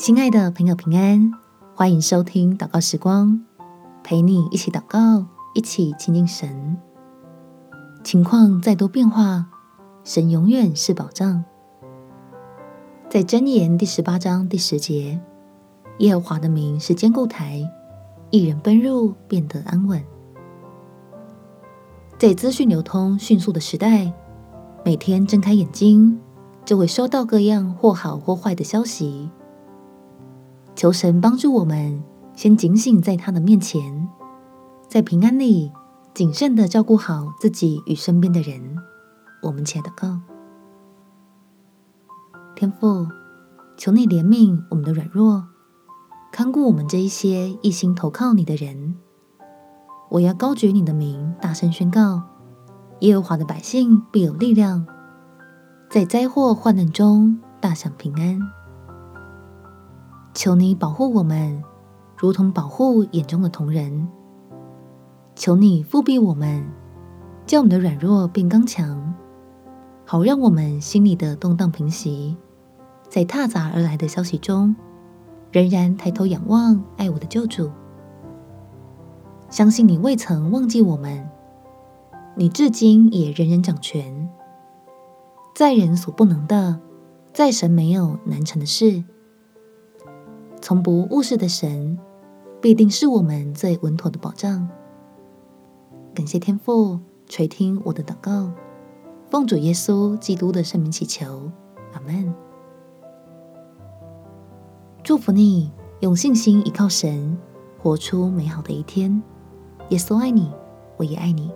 亲爱的朋友，平安，欢迎收听祷告时光，陪你一起祷告，一起亲近神。情况再多变化，神永远是保障。在箴言第十八章第十节，耶和华的名是坚固台，一人奔入，便得安稳。在资讯流通迅速的时代，每天睁开眼睛，就会收到各样或好或坏的消息。求神帮助我们，先警醒在他的面前，在平安里谨慎地照顾好自己与身边的人。我们且祷告：天父，求你怜悯我们的软弱，看顾我们这一些一心投靠你的人。我要高举你的名，大声宣告：耶和华的百姓必有力量，在灾祸患难中大享平安。求你保护我们，如同保护眼中的瞳人。求你复庇我们，叫我们的软弱变刚强，好让我们心里的动荡平息，在踏杂而来的消息中，仍然抬头仰望爱我的救主。相信你未曾忘记我们，你至今也仍然掌权，在人所不能的，在神没有难成的事。从不误事的神，必定是我们最稳妥的保障。感谢天父垂听我的祷告，奉主耶稣基督的圣名祈求，阿门。祝福你，用信心依靠神，活出美好的一天。耶稣爱你，我也爱你。